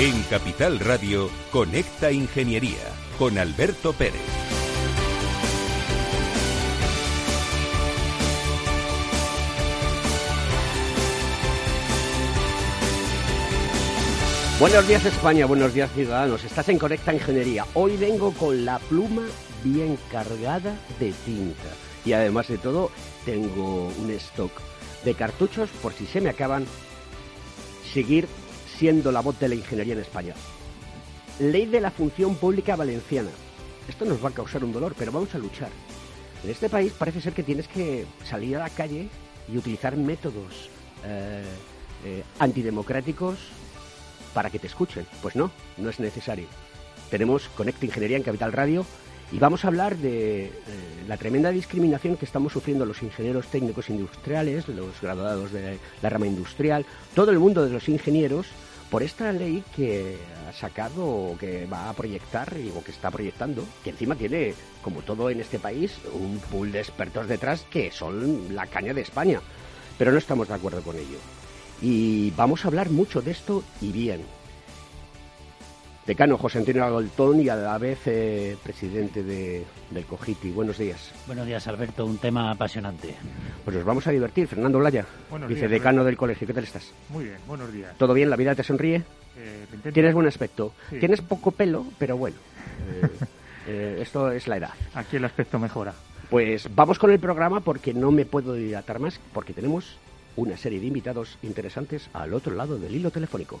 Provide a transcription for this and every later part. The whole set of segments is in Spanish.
En Capital Radio, Conecta Ingeniería con Alberto Pérez. Buenos días España, buenos días ciudadanos. Estás en Conecta Ingeniería. Hoy vengo con la pluma bien cargada de tinta. Y además de todo, tengo un stock de cartuchos por si se me acaban. Seguir siendo la voz de la ingeniería en España. Ley de la función pública valenciana. Esto nos va a causar un dolor, pero vamos a luchar. En este país parece ser que tienes que salir a la calle y utilizar métodos eh, eh, antidemocráticos para que te escuchen. Pues no, no es necesario. Tenemos Conecta Ingeniería en Capital Radio y vamos a hablar de eh, la tremenda discriminación que estamos sufriendo los ingenieros técnicos industriales, los graduados de la rama industrial, todo el mundo de los ingenieros por esta ley que ha sacado que va a proyectar o que está proyectando, que encima tiene, como todo en este país, un pool de expertos detrás que son la caña de España. Pero no estamos de acuerdo con ello. Y vamos a hablar mucho de esto y bien. Decano José Antonio Agoltón y a la vez eh, presidente de, del COGITI. Buenos días. Buenos días, Alberto. Un tema apasionante. Pues nos vamos a divertir. Fernando Blaya, vicedecano del colegio. ¿Qué tal estás? Muy bien, buenos días. ¿Todo bien? ¿La vida te sonríe? Eh, Tienes buen aspecto. Tienes poco pelo, pero bueno. Eh, eh, esto es la edad. Aquí el aspecto mejora. Pues vamos con el programa porque no me puedo dilatar más porque tenemos una serie de invitados interesantes al otro lado del hilo telefónico.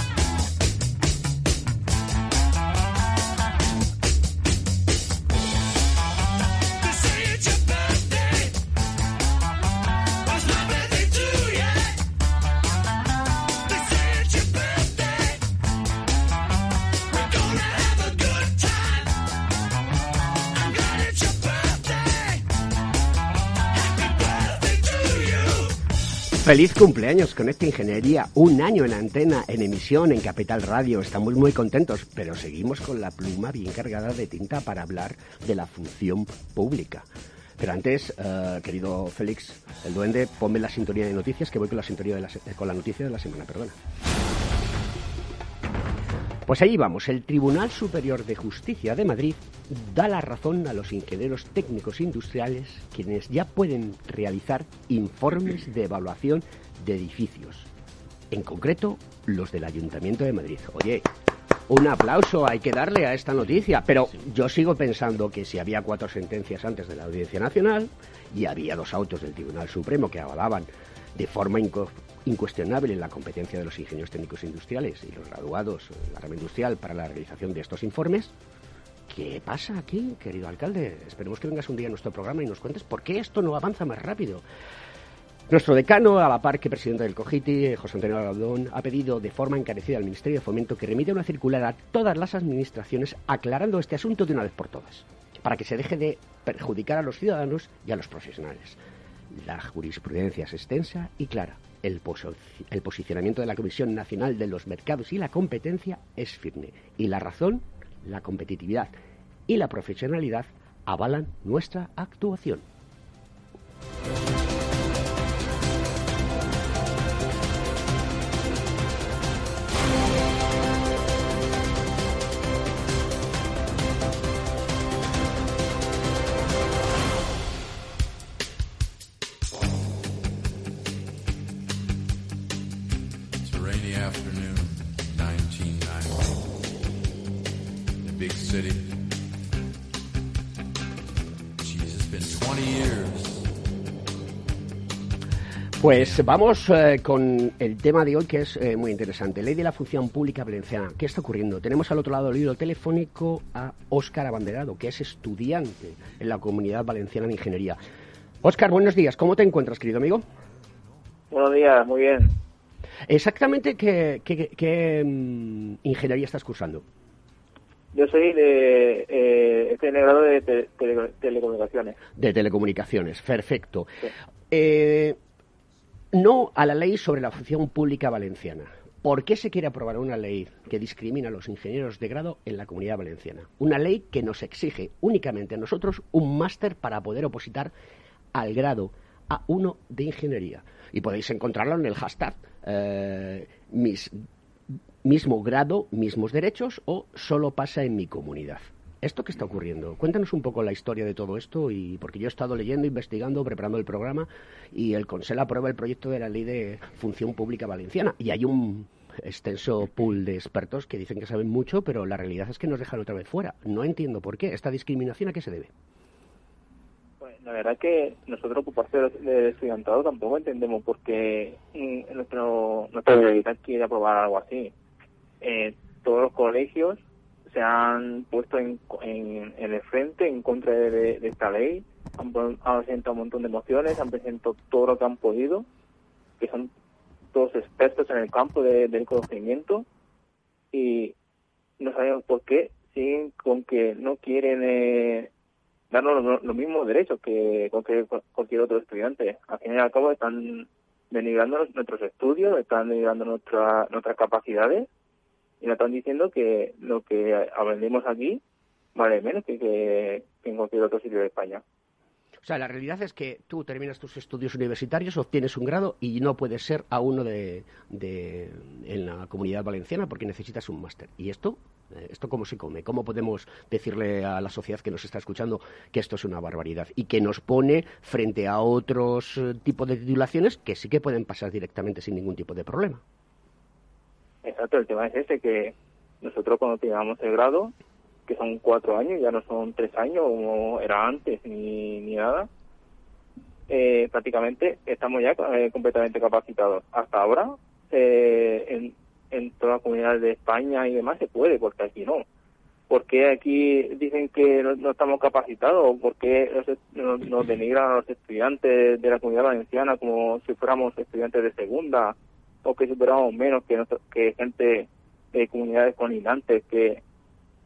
Feliz cumpleaños con esta ingeniería, un año en antena, en emisión, en Capital Radio. Estamos muy contentos, pero seguimos con la pluma bien cargada de tinta para hablar de la función pública. Pero antes, eh, querido Félix, el duende, ponme la sintonía de noticias, que voy con la, sintonía de la, eh, con la noticia de la semana, perdona. Pues ahí vamos, el Tribunal Superior de Justicia de Madrid da la razón a los ingenieros técnicos industriales quienes ya pueden realizar informes de evaluación de edificios, en concreto los del Ayuntamiento de Madrid. Oye, un aplauso hay que darle a esta noticia, pero yo sigo pensando que si había cuatro sentencias antes de la Audiencia Nacional y había dos autos del Tribunal Supremo que avalaban de forma incuestionable la competencia de los ingenieros técnicos industriales y los graduados en la rama industrial para la realización de estos informes. ¿Qué pasa aquí, querido alcalde? Esperemos que vengas un día a nuestro programa y nos cuentes por qué esto no avanza más rápido. Nuestro decano, a la par que presidente del COGITI, eh, José Antonio Gaudón, ha pedido de forma encarecida al Ministerio de Fomento que remita una circular a todas las administraciones aclarando este asunto de una vez por todas, para que se deje de perjudicar a los ciudadanos y a los profesionales. La jurisprudencia es extensa y clara. El, posi- el posicionamiento de la Comisión Nacional de los Mercados y la Competencia es firme. Y la razón, la competitividad y la profesionalidad avalan nuestra actuación. Pues vamos eh, con el tema de hoy que es eh, muy interesante. Ley de la Función Pública Valenciana. ¿Qué está ocurriendo? Tenemos al otro lado del hilo telefónico a Óscar Abanderado, que es estudiante en la Comunidad Valenciana de Ingeniería. Óscar, buenos días. ¿Cómo te encuentras, querido amigo? Buenos días, muy bien. Exactamente qué, qué- qué, mm, ingeniería estás cursando. Yo soy de, eh, estoy en el grado de te- tele- telecomunicaciones. De telecomunicaciones, perfecto. Sí. Eh, no a la ley sobre la función pública valenciana. ¿Por qué se quiere aprobar una ley que discrimina a los ingenieros de grado en la comunidad valenciana? Una ley que nos exige únicamente a nosotros un máster para poder opositar al grado A1 de ingeniería. Y podéis encontrarlo en el hashtag eh, mis- mismo grado, mismos derechos o solo pasa en mi comunidad. ¿Esto qué está ocurriendo? Cuéntanos un poco la historia de todo esto y porque yo he estado leyendo, investigando, preparando el programa y el Consell aprueba el proyecto de la Ley de Función Pública Valenciana y hay un extenso pool de expertos que dicen que saben mucho, pero la realidad es que nos dejan otra vez fuera. No entiendo por qué. ¿Esta discriminación a qué se debe? Pues, la verdad que nosotros del- del estudiantado tampoco entendemos por qué mm, nuestro, nuestra universidad quiere aprobar algo así. Eh, todos los colegios se han puesto en, en, el frente en contra de, esta ley, han, presentado un montón de mociones, han presentado todo lo que han podido, que son todos expertos en el campo de- del conocimiento. Y no sabemos por qué siguen con que no quieren eh, darnos los, los mismos derechos que cualquier, cualquier otro estudiante. Al fin y al cabo están denigrando nuestros estudios, están denigrando nuestra, nuestras capacidades y nos están diciendo que lo que aprendemos aquí vale menos que, que, que en cualquier otro sitio de España. O sea, la realidad es que tú terminas tus estudios universitarios, obtienes un grado y no puedes ser a uno de, de- en la comunidad valenciana porque necesitas un máster. ¿Y esto? Eh, ¿Esto cómo se come? ¿Cómo podemos decirle a la sociedad que nos está escuchando que esto es una barbaridad y que nos pone frente a otros eh, tipos de titulaciones que sí que pueden pasar directamente sin ningún tipo de problema? Exacto, el tema es ese, que nosotros cuando teníamos el grado, que son cuatro años, ya no son tres años como era antes ni, ni nada, eh, prácticamente estamos ya eh, completamente capacitados. Hasta ahora, eh, en, en toda la comunidad de España y demás se puede, porque aquí no. ¿Por qué aquí dicen que no, no estamos capacitados? ¿Por qué nos, nos denigran a los estudiantes de la comunidad valenciana como si fuéramos estudiantes de segunda? O que superamos menos que, nosotros- que gente de comunidades colindantes que,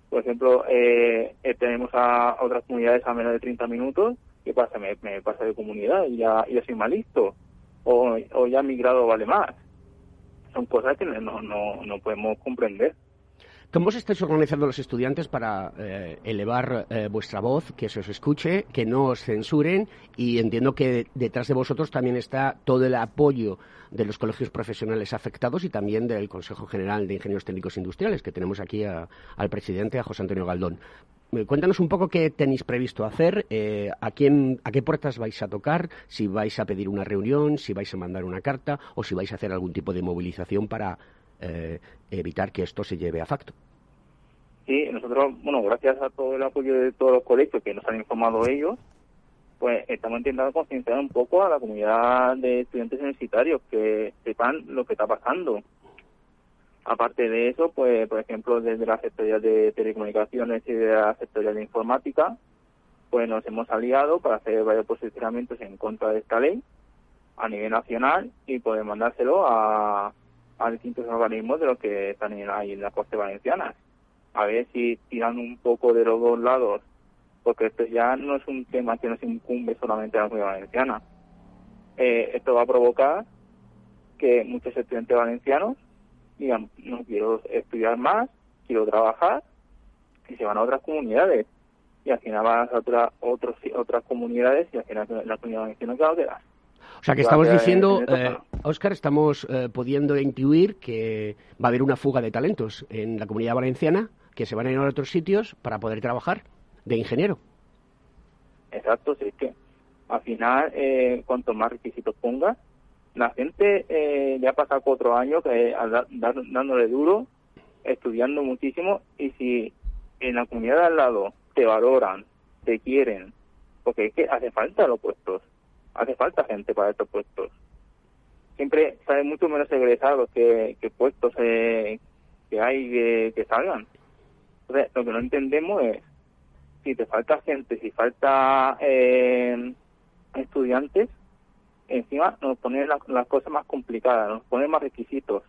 por ejemplo, eh, eh, tenemos a otras comunidades a menos de 30 minutos, ¿qué pasa? Me, pasa de comunidad y ya, ya soy más listo, o, o ya mi grado vale más. Son cosas que no, no, no podemos comprender. ¿Cómo os estáis organizando los estudiantes para eh, elevar eh, vuestra voz, que se os escuche, que no os censuren? Y entiendo que detrás de vosotros también está todo el apoyo de los colegios profesionales afectados y también del Consejo General de Ingenieros Técnicos Industriales, que tenemos aquí a- al presidente, a José Antonio Galdón. Eh, Cuéntanos un poco qué tenéis previsto hacer, a, quién, a qué puertas vais a tocar, si vais a pedir una reunión, si vais a mandar una carta o si vais a hacer algún tipo de movilización para eh, evitar que esto se lleve a facto. Sí, nosotros, bueno, gracias a todo el apoyo de todos los colegios que nos han informado ellos, pues estamos intentando concienciar un poco a la comunidad de estudiantes universitarios que sepan lo que está pasando. Aparte de eso, pues, por ejemplo, desde la sectoría de telecomunicaciones y de la sectoría de informática, pues nos hemos aliado para hacer varios posicionamientos en contra de esta ley a nivel nacional y poder mandárselo a, a distintos organismos de los que en, ahí en la costa valenciana. A ver si tiran un poco de los dos lados, porque esto ya no es un tema que nos incumbe solamente a la comunidad valenciana. Eh, esto va a provocar que muchos estudiantes valencianos digan, no quiero estudiar más, quiero trabajar, y se van a otras comunidades. Y al final van a otras otras comunidades y al final la comunidad valenciana queda. O sea que estamos diciendo, en- en eh, esto. Óscar, estamos eh, pudiendo intuir que va a haber una fuga de talentos en la comunidad valenciana que se van a ir a otros sitios para poder trabajar de ingeniero. Exacto, sí, es que al final, eh, cuanto más requisitos pongas, la gente eh, ya pasa cuatro años que, dar- dándole duro, estudiando muchísimo, y si en la comunidad de al lado te valoran, te quieren, porque es que hace falta los puestos, hace falta gente para estos puestos. Siempre salen mucho menos egresados que, que puestos eh, que hay que, que salgan. Entonces, lo que no entendemos es si te falta gente, si falta eh, estudiantes, encima nos ponen la- las cosas más complicadas, nos ponen más requisitos.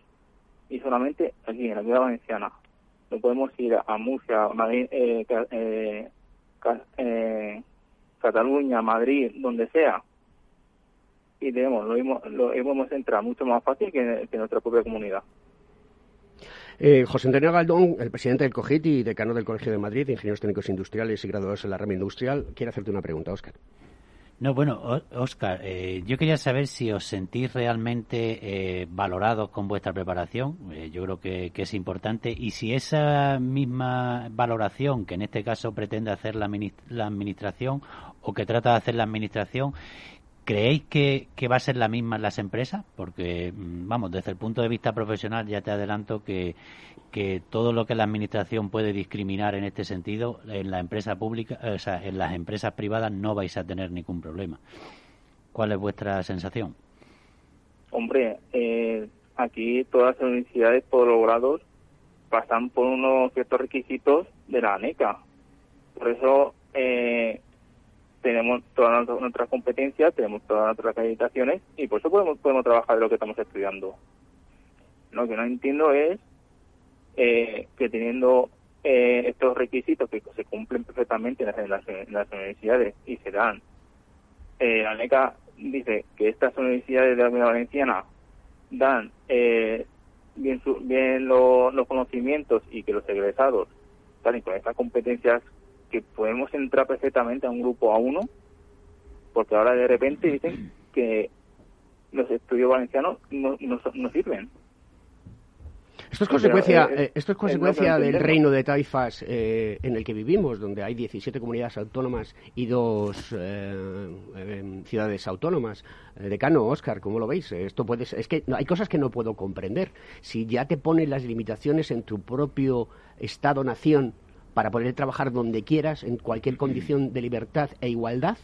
Y solamente aquí, en la ciudad valenciana. No podemos ir a Murcia, Madrid, eh, eh, eh, Cataluña, Madrid, donde sea. Y tenemos, lo mismo, lo podemos entrar mucho más fácil que, que en nuestra propia comunidad. Eh, José Antonio Galdón, el presidente del COGIT y decano del Colegio de Madrid Ingenieros Técnicos Industriales y graduados en la rama industrial, quiere hacerte una pregunta, Óscar. No, bueno, Óscar, eh, yo quería saber si os sentís realmente eh, valorados con vuestra preparación. Eh, yo creo que, que es importante. Y si esa misma valoración, que en este caso pretende hacer la, la Administración o que trata de hacer la Administración, ¿creéis que, va a ser la misma en las empresas? Porque, mm, vamos, desde el punto de vista profesional ya te adelanto que, todo lo que la Administración puede discriminar en este sentido, en la empresa pública, o sea, en las empresas privadas no vais a tener ningún problema. ¿Cuál es vuestra sensación? Hombre, eh, aquí todas las universidades, todos los grados, pasan por unos ciertos requisitos de la ANECA. Por eso eh, tenemos todas nuestras- competencias, tenemos todas nuestras acreditaciones y por eso podemos, podemos trabajar de lo que estamos estudiando. Lo que no entiendo es eh, que teniendo eh, estos requisitos que se cumplen perfectamente en las, en las- universidades y se dan eh, la ANECA dice que estas universidades de la Comunidad Valenciana dan eh, bien, su- bien lo- los conocimientos y que los egresados salen con estas competencias que podemos entrar perfectamente a un grupo a uno, porque ahora de repente dicen que los estudios valencianos no, no, no sirven. Esto es consecuencia, eh, eh, esto es consecuencia del reino de taifas eh, en el que vivimos, donde hay 17 comunidades autónomas y dos eh, eh, ciudades autónomas. Eh, decano, Óscar, ¿cómo lo veis? Esto puede ser- es que no, hay cosas que no puedo comprender. Si ya te ponen las limitaciones en tu propio Estado-nación para poder trabajar donde quieras, en cualquier condición de libertad e igualdad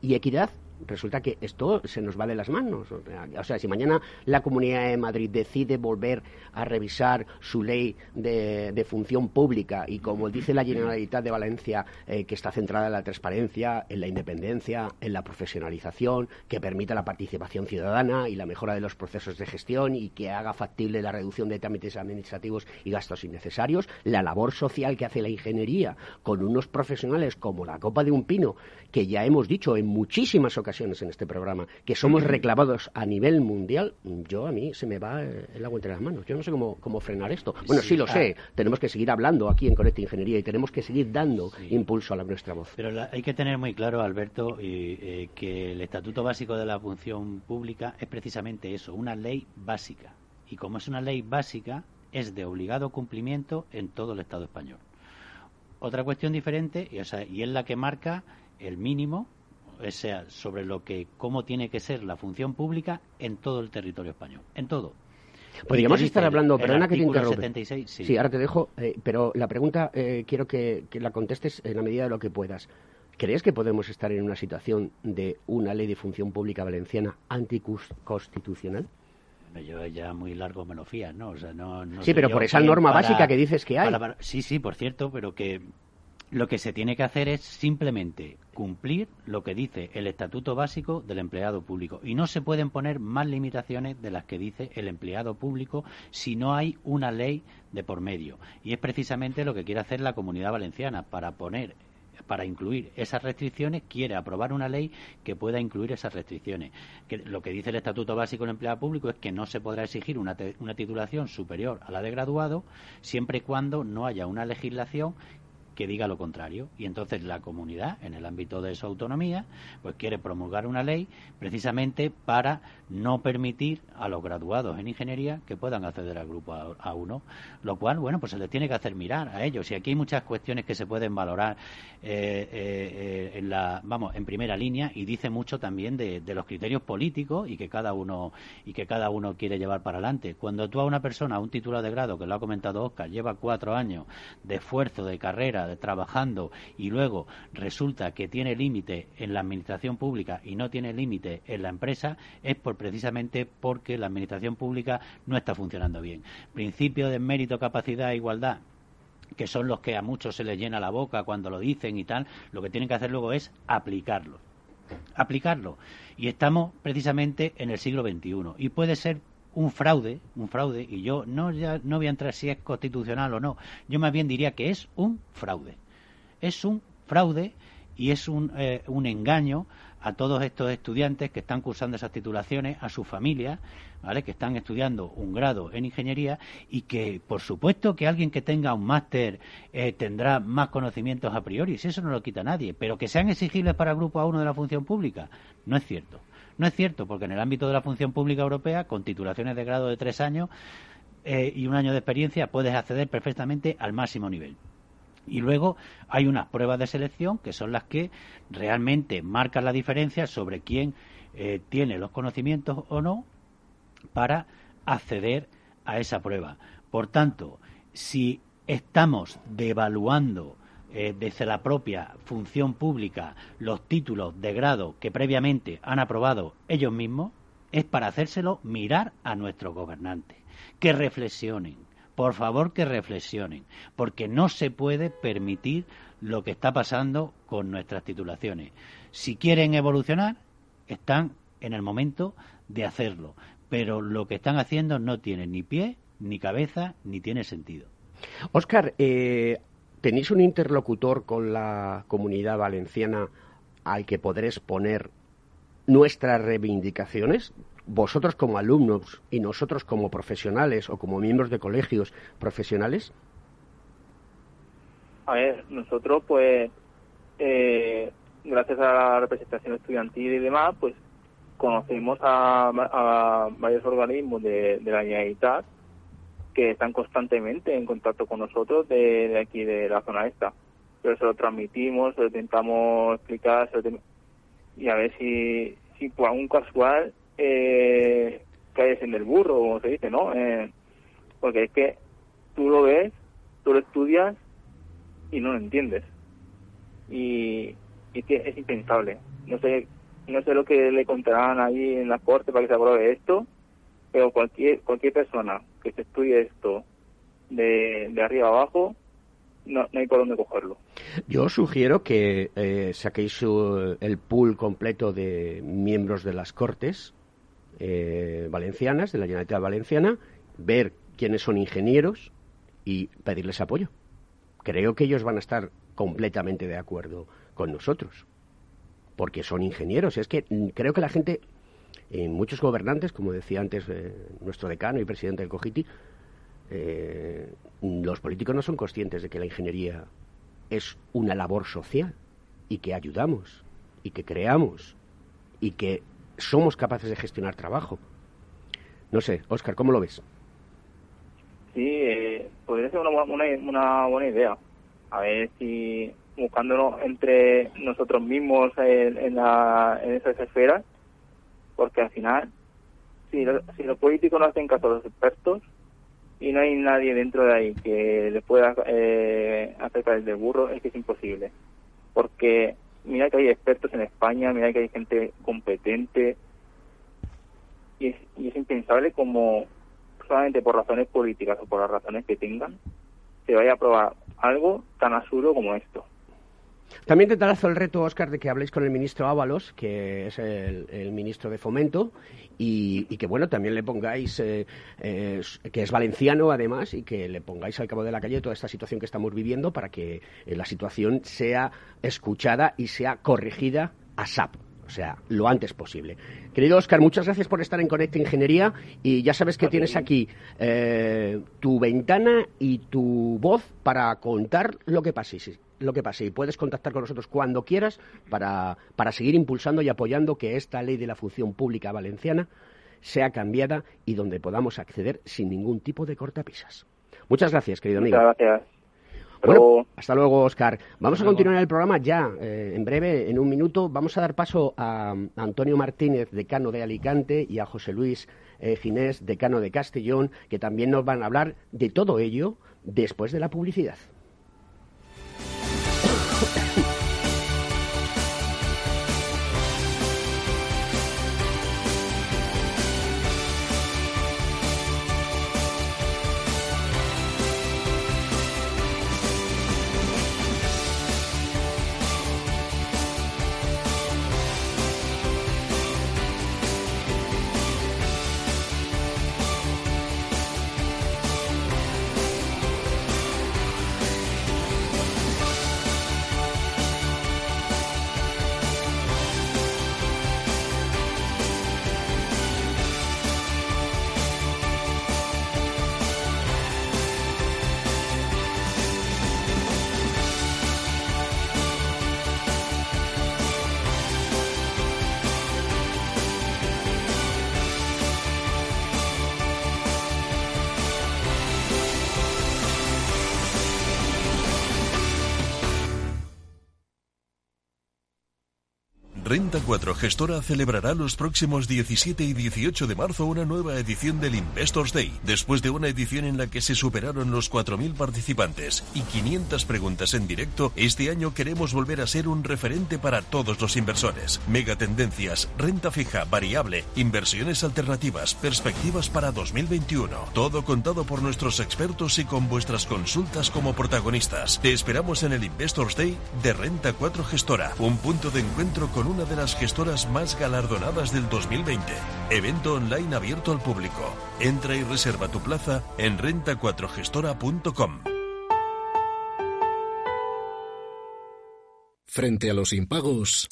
y equidad, resulta que esto se nos va de las manos. O sea, si mañana la Comunidad de Madrid decide volver a revisar su ley de, de función pública y como dice la Generalitat de Valencia, eh, que está centrada en la transparencia, en la independencia, en la profesionalización, que permita la participación ciudadana y la mejora de los procesos de gestión y que haga factible la reducción de trámites administrativos y gastos innecesarios, la labor social que hace la ingeniería con unos profesionales como la Copa de un Pino, que ya hemos dicho en muchísimas ocasiones en este programa, que somos reclamados a nivel mundial, yo a mí se me va el agua entre las manos. Yo no sé cómo, cómo frenar esto. Bueno, sí, Sí, lo ah. sé. Tenemos que seguir hablando aquí en Conecta Ingeniería y tenemos que seguir dando impulso a la, nuestra voz. Pero la- hay que tener muy claro, Alberto, y, eh, que el Estatuto Básico de la Función Pública es precisamente eso, una ley básica. Y como es una ley básica, es de obligado cumplimiento en todo el Estado español. Otra cuestión diferente, y, o sea, y es la que marca el mínimo, o sea, sobre lo que cómo tiene que ser la función pública en todo el territorio español, en todo. Podríamos estar hablando, perdona que te interrumpa. 76, sí. ahora te dejo, eh, pero la pregunta eh, quiero que, que la contestes en la medida de lo que puedas. ¿Crees que podemos estar en una situación de una ley de función pública valenciana anticonstitucional? Yo ya muy largo me lo fías, ¿no? O sea, no, no Sí, pero por esa norma para- básica que dices que hay. para- para- sí, sí, por cierto, pero que lo que se tiene que hacer es simplemente cumplir lo que dice el Estatuto Básico del Empleado Público. Y no se pueden poner más limitaciones de las que dice el empleado público si no hay una ley de por medio. Y es precisamente lo que quiere hacer la Comunidad Valenciana para poner para incluir esas restricciones, quiere aprobar una ley que pueda incluir esas restricciones. Que lo que dice el Estatuto Básico del Empleado Público es que no se podrá exigir una, una titulación superior a la de graduado siempre y cuando no haya una legislación que diga lo contrario. Y entonces la comunidad, en el ámbito de su autonomía, pues quiere promulgar una ley precisamente para no permitir a los graduados en ingeniería que puedan acceder al grupo A- A1, lo cual, bueno, pues se les tiene que hacer mirar a ellos. Y aquí hay muchas cuestiones que se pueden valorar eh, eh, eh, en la, vamos, en primera línea y dice mucho también de, de los criterios políticos y que cada uno y que cada uno quiere llevar para adelante. Cuando tú a una persona, a un titular de grado, que lo ha comentado Oscar, lleva cuatro años de esfuerzo, de carrera, trabajando y luego resulta que tiene límite en la administración pública y no tiene límite en la empresa, es por precisamente porque la administración pública no está funcionando bien. Principio de mérito, capacidad e igualdad que son los que a muchos se les llena la boca cuando lo dicen y tal, lo que tienen que hacer luego es aplicarlo. Aplicarlo. Y estamos precisamente en el siglo XXI. Y puede ser un fraude, un fraude, y yo no, ya, no voy a entrar si es constitucional o no, yo más bien diría que es un fraude. Es un fraude y es un, eh, un engaño a todos estos estudiantes que están cursando esas titulaciones, a sus familias, ¿vale? que están estudiando un grado en ingeniería y que, por supuesto, que alguien que tenga un máster eh, tendrá más conocimientos a priori, si eso no lo quita nadie, pero que sean exigibles para el grupo A1 de la función pública, no es cierto. No es cierto, porque en el ámbito de la función pública europea, con titulaciones de grado de tres años eh, y un año de experiencia, puedes acceder perfectamente al máximo nivel. Y luego hay unas pruebas de selección que son las que realmente marcan la diferencia sobre quién eh, tiene los conocimientos o no para acceder a esa prueba. Por tanto, si estamos devaluando eh, desde la propia función pública los títulos de grado que previamente han aprobado ellos mismos, es para hacérselo mirar a nuestros gobernantes, que reflexionen, por favor que reflexionen, porque no se puede permitir lo que está pasando con nuestras titulaciones. Si quieren evolucionar, están en el momento de hacerlo, pero lo que están haciendo no tiene ni pie, ni cabeza, ni tiene sentido. Óscar, eh, ¿tenéis un interlocutor con la comunidad valenciana al que podré exponer nuestras reivindicaciones? vosotros como alumnos y nosotros como profesionales o como miembros de colegios profesionales? A ver, nosotros pues, eh, gracias a la representación estudiantil y demás, pues conocemos a, a varios organismos de, de la Generalitat que están constantemente en contacto con nosotros de, aquí, de la zona esta. Pero se lo transmitimos, se lo intentamos explicar, se lo y a ver si, si por algún casual eh, caes en el burro, como se dice, ¿no? Eh, porque es que tú lo ves, tú lo estudias y no lo entiendes. Y, y que es impensable. No sé, no sé lo que le contarán ahí en la corte para que se apruebe esto, pero cualquier cualquier persona que se estudie esto de, de arriba abajo, no, no hay por dónde cogerlo. Yo sugiero que eh, saquéis el pool completo de miembros de las Cortes eh, valencianas, de la Generalitat Valenciana, ver quiénes son ingenieros y pedirles apoyo. Creo que ellos van a estar completamente de acuerdo con nosotros, porque son ingenieros. Es que mm, creo que la gente, eh, muchos gobernantes, como decía antes eh, nuestro decano y presidente del COGITI, eh, los políticos no son conscientes de que la ingeniería es una labor social y que ayudamos y que creamos y que somos capaces de gestionar trabajo. No sé, Óscar, ¿cómo lo ves? Sí, eh, podría ser una, una, una buena idea. A ver si buscándonos entre nosotros mismos en, en, la, en esas esferas, porque al final, si, lo- si los políticos no hacen caso a los expertos y no hay nadie dentro de ahí que le pueda eh, hacer caer del burro, es que es imposible. Porque mira que hay expertos en España, mira que hay gente competente, y es, y es impensable como solamente por razones políticas o por las razones que tengan, se vaya a aprobar algo tan absurdo como esto. También te trazo el reto, Óscar, de que habléis con el ministro Ábalos, que es el, el ministro de Fomento, y, y que, bueno, también le pongáis, eh, eh, que es valenciano además, y que le pongáis al cabo de la calle toda esta situación que estamos viviendo para que eh, la situación sea escuchada y sea corregida a SAP. O sea, lo antes posible. Querido Oscar, muchas gracias por estar en Conecta Ingeniería y ya sabes que tienes aquí eh, tu ventana y tu voz para contar lo que pase. Lo que pase. Y puedes contactar con nosotros cuando quieras para, para seguir impulsando y apoyando que esta ley de la función pública valenciana sea cambiada y donde podamos acceder sin ningún tipo de cortapisas. Muchas gracias, querido amigo. Muchas gracias. Hasta Bueno, luego. hasta luego, Oscar. Vamos a continuar el programa ya, eh, en breve, en un minuto. Vamos a dar paso a, a Antonio Martínez, decano de Alicante, y a José Luis eh, Ginés, decano de Castellón, que también nos van a hablar de todo ello después de la publicidad. Renta 4 Gestora celebrará los próximos 17 y 18 de marzo una nueva edición del Investors Day, después de una edición en la que se superaron los 4.000 participantes y 500 preguntas en directo. Este año queremos volver a ser un referente para todos los inversores. Megatendencias, renta fija, variable, inversiones alternativas, perspectivas para 2021. Todo contado por nuestros expertos y con vuestras consultas como protagonistas. Te esperamos en el Investors Day de Renta 4 Gestora, un punto de encuentro con una de las gestoras más galardonadas del 2020. Evento online abierto al público. Entra y reserva tu plaza en renta4gestora.com. Frente a los impagos,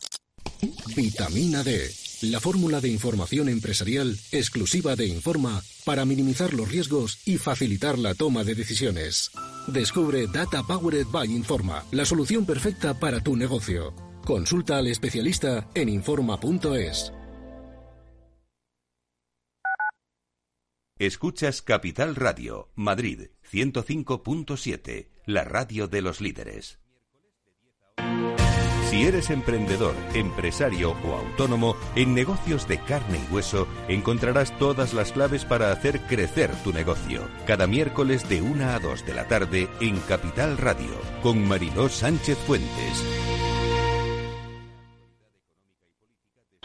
vitamina D, la fórmula de información empresarial exclusiva de Informa para minimizar los riesgos y facilitar la toma de decisiones. Descubre Data Powered by Informa, la solución perfecta para tu negocio. Consulta al especialista en Informa.es. Escuchas Capital Radio, Madrid 105.7, la radio de los líderes. Si eres emprendedor, empresario o autónomo, en negocios de carne y hueso encontrarás todas las claves para hacer crecer tu negocio. Cada miércoles de 1 a 2 de la tarde en Capital Radio, con Mariló Sánchez Fuentes.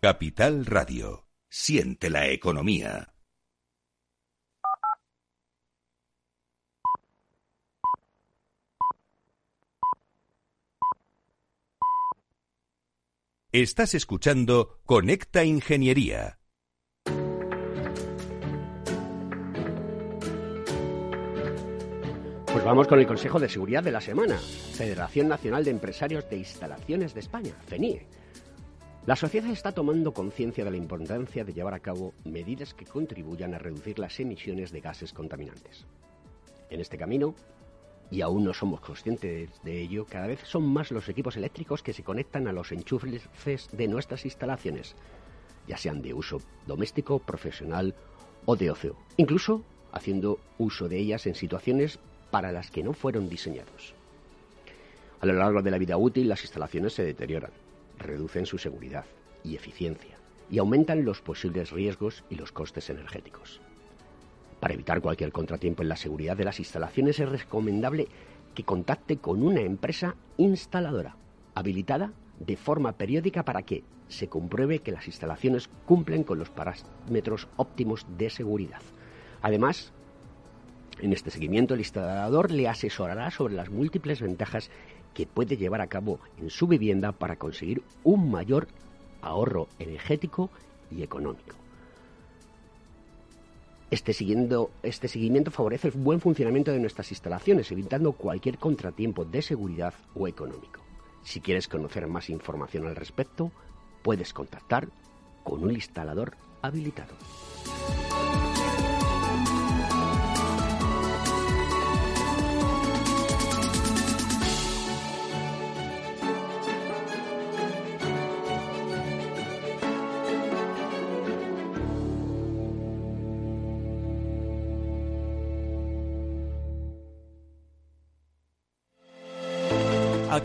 Capital Radio. Siente la economía. Estás escuchando Conecta Ingeniería. Pues vamos con el Consejo de Seguridad de la Semana. Federación Nacional de Empresarios de Instalaciones de España, FENIE. La sociedad está tomando conciencia de la importancia de llevar a cabo medidas que contribuyan a reducir las emisiones de gases contaminantes. En este camino, y aún no somos conscientes de ello, cada vez son más los equipos eléctricos que se conectan a los enchufes de nuestras instalaciones, ya sean de uso doméstico, profesional o de ocio, incluso haciendo uso de ellas en situaciones para las que no fueron diseñados. A lo largo de la vida útil, las instalaciones se deterioran, reducen su seguridad y eficiencia y aumentan los posibles riesgos y los costes energéticos. Para evitar cualquier contratiempo en la seguridad de las instalaciones es recomendable que contacte con una empresa instaladora habilitada de forma periódica para que se compruebe que las instalaciones cumplen con los parámetros óptimos de seguridad. Además, en este seguimiento el instalador le asesorará sobre las múltiples ventajas que puede llevar a cabo en su vivienda para conseguir un mayor ahorro energético y económico. Este, este, seguimiento favorece el buen funcionamiento de nuestras instalaciones, evitando cualquier contratiempo de seguridad o económico. Si quieres conocer más información al respecto, puedes contactar con un instalador habilitado.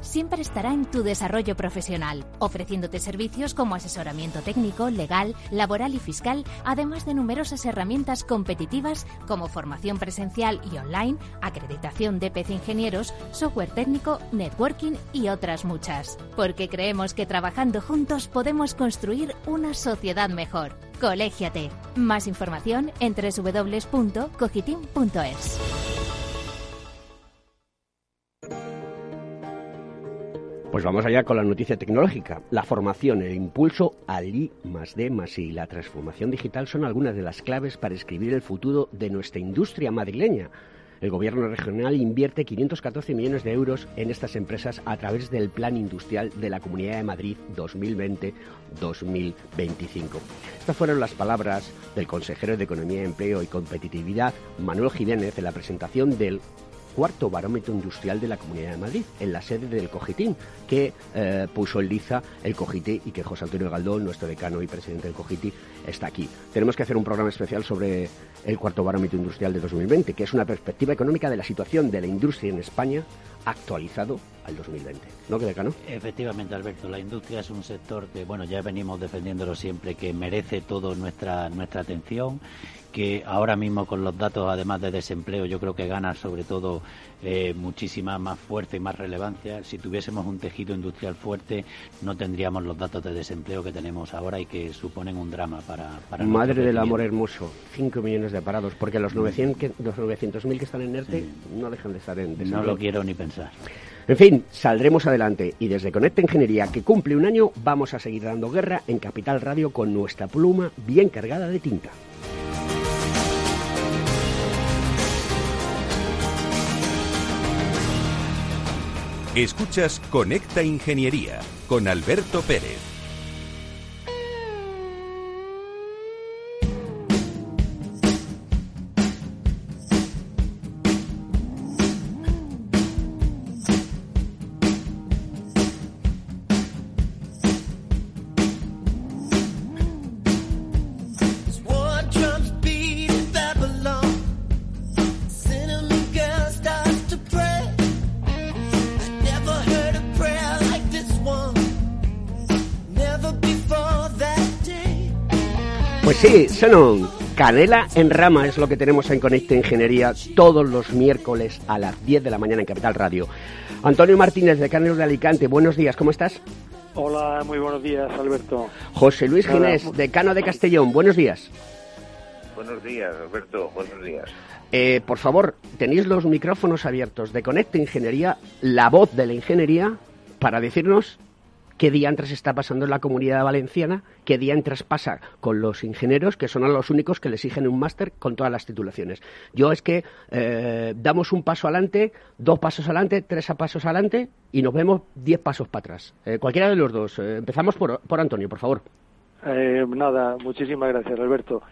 Siempre estará en tu desarrollo profesional, ofreciéndote servicios como asesoramiento técnico, legal, laboral y fiscal, además de numerosas herramientas competitivas como formación presencial y online, acreditación de PC ingenieros, software técnico, networking y otras muchas. Porque creemos que trabajando juntos podemos construir una sociedad mejor. Colégiate. Más información en www.cogitim.es. Pues vamos allá con la noticia tecnológica. La formación, el impulso al I más D más I y la transformación digital son algunas de las claves para escribir el futuro de nuestra industria madrileña. El gobierno regional invierte 514 millones de euros en estas empresas a través del Plan Industrial de la Comunidad de Madrid 2020-2025. Estas fueron las palabras del consejero de Economía, Empleo y Competitividad, Manuel Jiménez, en la presentación del cuarto barómetro industrial de la Comunidad de Madrid, en la sede del Cogitín, que eh, puso en liza el Cogiti y que José Antonio Galdón, nuestro decano y presidente del Cogiti, está aquí. Tenemos que hacer un programa especial sobre el cuarto barómetro industrial de 2020, que es una perspectiva económica de la situación de la industria en España actualizado al 2020. ¿No, que decano? Efectivamente, Alberto, la industria es un sector que, bueno, ya venimos defendiéndolo siempre, que merece toda nuestra, nuestra atención que ahora mismo con los datos, además de desempleo, yo creo que gana sobre todo eh, muchísima más fuerza y más relevancia. Si tuviésemos un tejido industrial fuerte, no tendríamos los datos de desempleo que tenemos ahora y que suponen un drama para... para Madre del amor hermoso, 5 millones de parados, porque los 900.000 los 900 que están en ERTE no dejan de estar en desempleo. No lo quiero ni pensar. En fin, saldremos adelante y desde Conecta Ingeniería, que cumple un año, vamos a seguir dando guerra en Capital Radio con nuestra pluma bien cargada de tinta. Escuchas Conecta Ingeniería con Alberto Pérez. Sí, Senon, canela en rama es lo que tenemos en Conecta Ingeniería todos los miércoles a las 10 de la mañana en Capital Radio. Antonio Martínez de Canelo de Alicante, buenos días, ¿cómo estás? Hola, muy buenos días, Alberto. José Luis Ginés, de Cano de Castellón, buenos días. Buenos días, Alberto. Buenos días. Eh, por favor, tenéis los micrófonos abiertos de Conecta Ingeniería, la voz de la ingeniería, para decirnos qué diantres está pasando en la comunidad valenciana, qué diantres pasa con los ingenieros, que son los únicos que le exigen un máster con todas las titulaciones. Yo es que eh, damos un paso adelante, dos pasos adelante, tres pasos adelante y nos vemos diez pasos para atrás. Eh, cualquiera de los dos. Eh, empezamos por, por Antonio, por favor. Nada, muchísimas gracias, Alberto.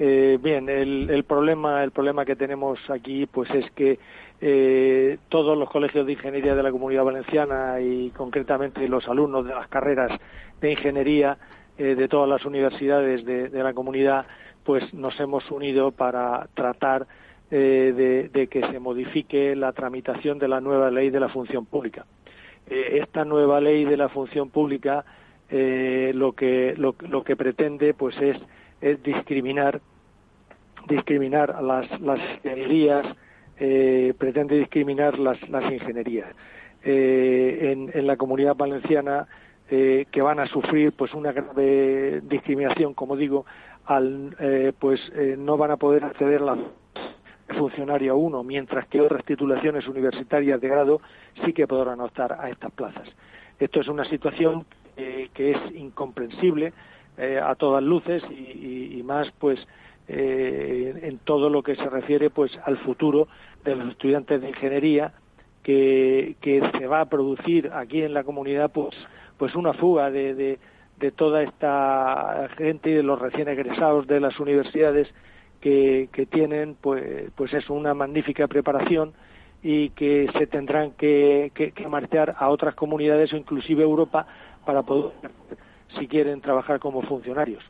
Eh, bien, el, problema, el problema que tenemos aquí, pues es que eh, todos los colegios de ingeniería de la Comunidad Valenciana y concretamente los alumnos de las carreras de ingeniería eh, de todas las universidades de, la comunidad, pues nos hemos unido para tratar eh, de, de que se modifique la tramitación de la nueva ley de la función pública. Esta nueva ley de la función pública lo que lo, lo que pretende pues es, es discriminar discriminar las, las ingenierías eh, pretende discriminar las, las ingenierías Eh, en, en la comunidad valenciana eh, que van a sufrir pues una grave discriminación como digo al eh, pues no van a poder acceder a la funcionario 1, mientras que otras titulaciones universitarias de grado sí que podrán optar a estas plazas. Esto es una situación que es incomprensible eh, a todas luces y, y- y más pues eh, en todo lo que se refiere pues al futuro de los estudiantes de ingeniería que, se va a producir aquí en la comunidad pues pues una fuga de, de, toda esta gente de los recién egresados de las universidades que, que tienen pues pues es una magnífica preparación y que se tendrán que, que, que marchar a otras comunidades o inclusive Europa para poder si quieren trabajar como funcionarios.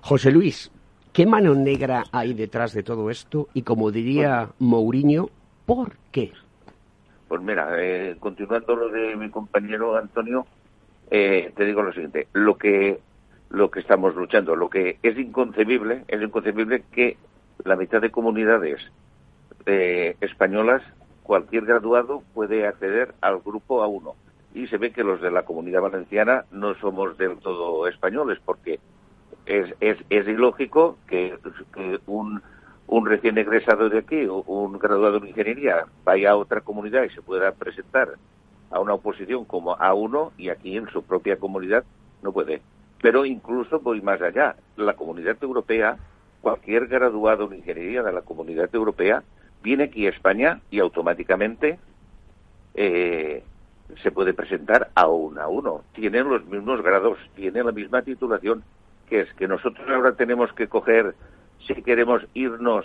José Luis, ¿qué mano negra hay detrás de todo esto? Y como diría Mourinho, ¿por qué? Pues mira, eh, continuando lo de mi compañero Antonio, eh, te digo lo siguiente: lo que lo que estamos luchando, lo que es inconcebible, es inconcebible que la mitad de comunidades eh, españolas, cualquier graduado puede acceder al grupo A1. Y se ve que los de la comunidad valenciana no somos del todo españoles, porque es, es, es ilógico que, un, un recién egresado de aquí o un graduado en ingeniería vaya a otra comunidad y se pueda presentar a una oposición como A1 y aquí en su propia comunidad no puede. Pero incluso voy más allá. La comunidad europea, cualquier graduado en ingeniería de la comunidad europea viene aquí a España y automáticamente eh, se puede presentar a un A1. Tienen los mismos grados, tienen la misma titulación, que es que nosotros ahora tenemos que coger, si queremos irnos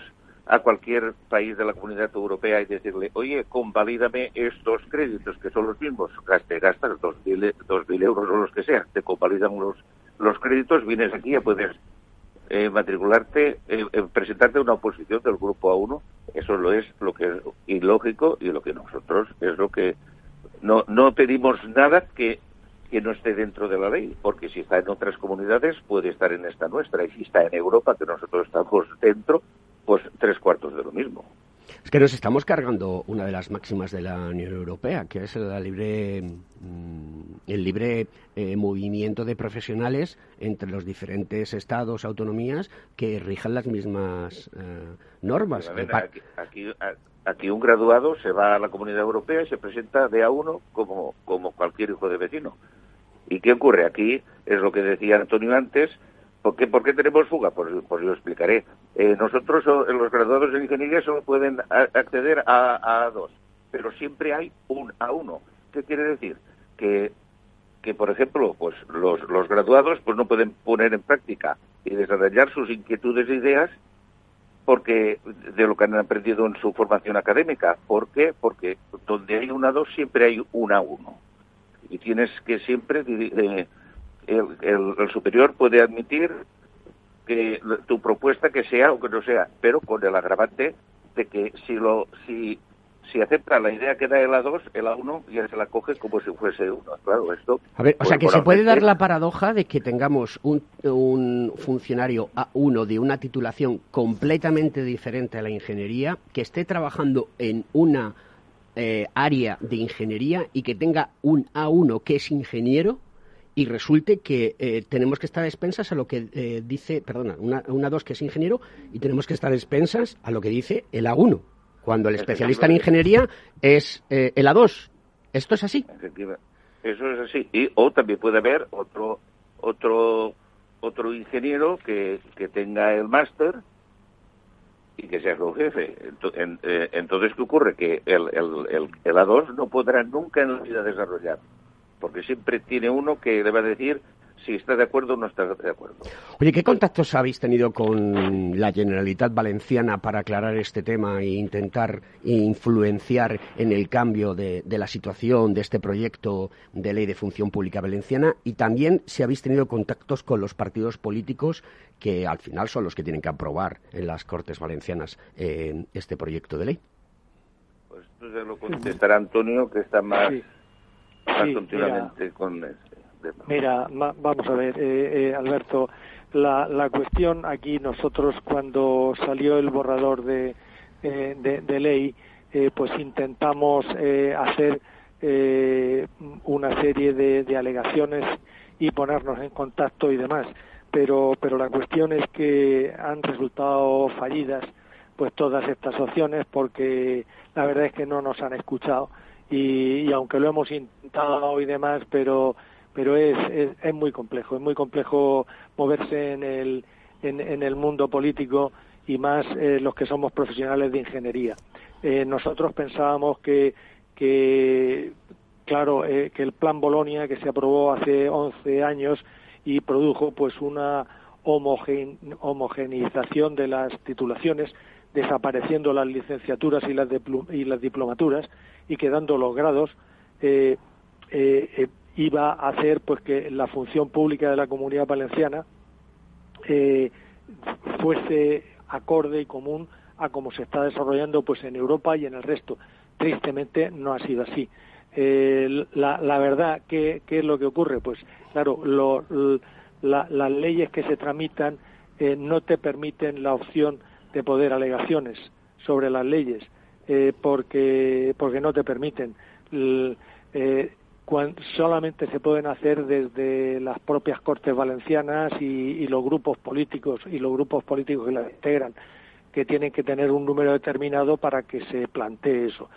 a cualquier país de la comunidad europea y decirle, oye, convalídame estos créditos que son los mismos, gaste, gastas dos mil, dos mil euros o los que sea, te convalidan los, los créditos, vienes aquí y puedes eh, matricularte, eh, eh, presentarte a una oposición del grupo A1, eso lo es lo que es ilógico y lo que nosotros es lo que no, no pedimos nada que, que no esté dentro de la ley, porque si está en otras comunidades puede estar en esta nuestra, y si está en Europa, que nosotros estamos dentro, pues tres cuartos de lo mismo. Es que nos estamos cargando una de las máximas de la Unión Europea, que es la libre, mm, el libre eh, movimiento de profesionales entre los diferentes estados, autonomías, que rijan las mismas eh, normas. Ver, aquí, aquí un graduado se va a la comunidad europea y se presenta de A1 como, como cualquier hijo de vecino. ¿Y qué ocurre? Aquí es lo que decía Antonio antes. ¿Por qué, por qué tenemos fuga? Pues, pues yo explicaré. Eh, nosotros, los graduados de ingeniería, solo pueden a- acceder a, a A2, pero siempre hay un A1. ¿Qué quiere decir? Que, que por ejemplo, pues los, los graduados pues no pueden poner en práctica y desarrollar sus inquietudes e ideas porque de lo que han aprendido en su formación académica. ¿Por qué? Porque donde hay una dos siempre hay una uno. Y tienes que siempre, eh, el, el- el superior puede admitir que tu propuesta que sea o que no sea, pero con el agravante de que si lo si si acepta la idea que da el A2, el A1 ya se la coge como si fuese uno. Claro, esto. A ver, o sea, que se puede dar la paradoja de que tengamos un, un funcionario A1 de una titulación completamente diferente a la ingeniería, que esté trabajando en una eh, área de ingeniería y que tenga un A1 que es ingeniero y resulte que eh, tenemos que estar expensas a lo que eh, dice, perdona, una, una 2 que es ingeniero y tenemos que estar expensas a lo que dice el A1, cuando el especialista en ingeniería es eh, el A2. ¿Esto es así? Eso es así. Y, o también puede haber otro otro otro ingeniero que, que tenga el máster y que sea su jefe. Eh, Entonces, ¿qué ocurre? Que el, el, el, el A2 no podrá nunca en la vida desarrollar, porque siempre tiene uno que le va a decir si está de acuerdo o no está de acuerdo. Oye, ¿qué contactos habéis tenido con la Generalitat Valenciana para aclarar este tema e intentar influenciar en el cambio de, de la situación de este proyecto de ley de función pública valenciana? Y también si habéis tenido contactos con los partidos políticos que al final son los que tienen que aprobar en las Cortes Valencianas eh, este proyecto de ley. Pues entonces lo contestará Antonio, que está más, Sí. más Sí, continuamente con. Mira, ma- vamos a ver, eh, eh, Alberto, la, la cuestión aquí nosotros cuando salió el borrador de, eh, de, de ley, eh, pues intentamos eh, hacer eh, una serie de, de alegaciones y ponernos en contacto y demás, pero, pero la cuestión es que han resultado fallidas pues todas estas opciones porque la verdad es que no nos han escuchado. Y, y aunque lo hemos intentado y demás, pero pero es, es, muy complejo, es muy complejo moverse en el, en, el mundo político y más eh, los que somos profesionales de ingeniería. Eh, nosotros pensábamos que, que claro, eh, que el plan Bolonia que se aprobó hace 11 años y produjo pues una homogen- homogeneización de las titulaciones, desapareciendo las licenciaturas y las, y las diplomaturas y quedando los grados, eh, eh, iba a hacer pues que la función pública de la comunidad valenciana eh, fuese acorde y común a cómo se está desarrollando pues en Europa y en el resto. Tristemente no ha sido así. Eh, la, la verdad, ¿qué, ¿qué es lo que ocurre? Pues claro, lo- la- las leyes que se tramitan eh, no te permiten la opción de poder alegaciones sobre las leyes eh, porque porque no te permiten. L- eh, cuan- solamente se pueden hacer desde las propias Cortes Valencianas y, los grupos políticos y los grupos políticos que las integran, que tienen que tener un número determinado para que se plantee eso.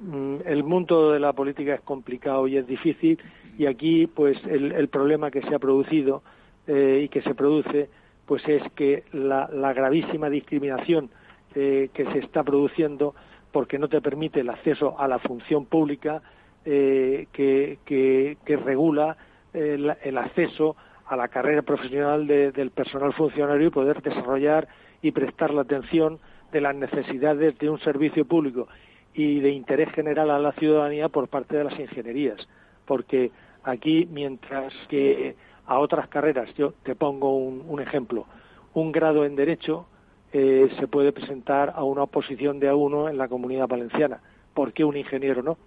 Mm, El mundo de la política es complicado y es difícil y aquí pues el, el problema que se ha producido eh, y que se produce pues es que la, la gravísima discriminación eh, que se está produciendo porque no te permite el acceso a la función pública eh, que, que- regula eh, la- el acceso a la carrera profesional de- del personal funcionario y poder desarrollar y prestar la atención de las necesidades de un servicio público y de interés general a la ciudadanía por parte de las ingenierías. Porque aquí, mientras que a otras carreras, yo te pongo un, un ejemplo, un grado en Derecho eh, se puede presentar a una oposición de A1 en la comunidad valenciana. ¿Por qué un ingeniero no?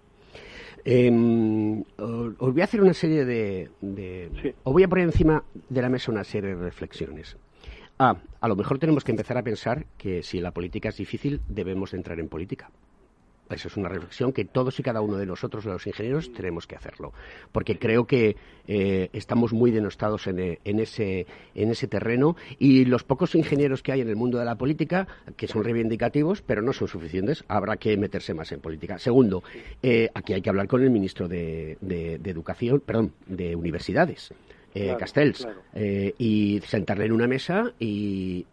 Eh, os voy a hacer una serie de, de- Os voy a poner encima de la mesa una serie de reflexiones. Ah, a lo mejor tenemos que empezar a pensar que si la política es difícil, debemos entrar en política. Esa es una reflexión que todos y cada uno de nosotros, los ingenieros, tenemos que hacerlo. Porque creo que eh, estamos muy denostados en, eh, en ese, en ese terreno y los pocos ingenieros que hay en el mundo de la política, que son reivindicativos, pero no son suficientes, habrá que meterse más en política. Segundo, eh, aquí hay que hablar con el ministro de, de- de Educación, perdón, de Universidades. eh, Claro, Castells, claro. eh, y sentarle en una mesa y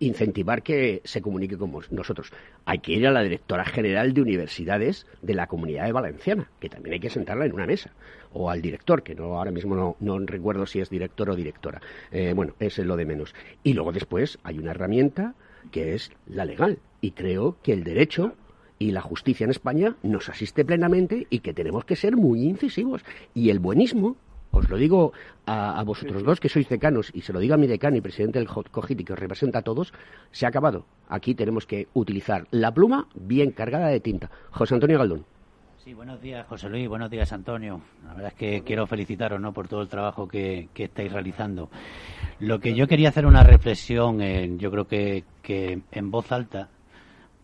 incentivar que se comunique con nosotros. Hay que ir a la directora general de universidades de la comunidad de Valenciana, que también hay que sentarla en una mesa, o al director, que no ahora mismo no, no recuerdo si es director o directora. Eh, bueno, ese es lo de menos. Y luego después hay una herramienta que es la legal, y creo que el derecho y la justicia en España nos asiste plenamente y que tenemos que ser muy incisivos. Y el buenismo os lo digo a, a vosotros dos que sois decanos y se lo digo a mi decano y presidente del Hot COGIT y que os representa a todos, se ha acabado. Aquí tenemos que utilizar la pluma bien cargada de tinta. José Antonio Galdón. Sí, buenos días, José Luis. Buenos días, Antonio. La verdad es que quiero felicitaros ¿no? por todo el trabajo que, que estáis realizando. Lo que yo quería hacer una reflexión, en, yo creo que, que en voz alta,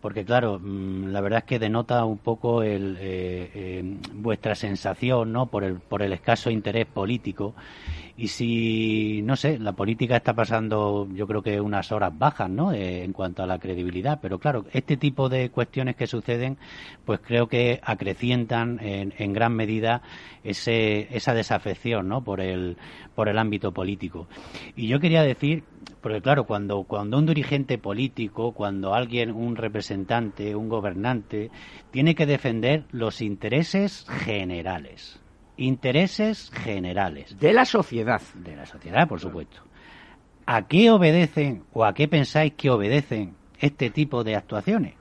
porque claro, mm, la verdad es que denota un poco el, eh, eh, vuestra sensación, ¿no? Por el, por el escaso interés político. Y si, no sé, la política está pasando, yo creo que unas horas bajas, ¿no? Eh, en cuanto a la credibilidad. Pero claro, este tipo de cuestiones que suceden, pues creo que acrecientan en, en gran medida ese, esa desafección, ¿no? Por el, por el ámbito político. Y yo quería decir, porque claro, cuando, cuando un dirigente político, cuando alguien, un representante, un gobernante, tiene que defender los intereses generales. Intereses generales. De la sociedad. De la sociedad, por supuesto. ¿A qué obedecen o a qué pensáis que obedecen este tipo de actuaciones?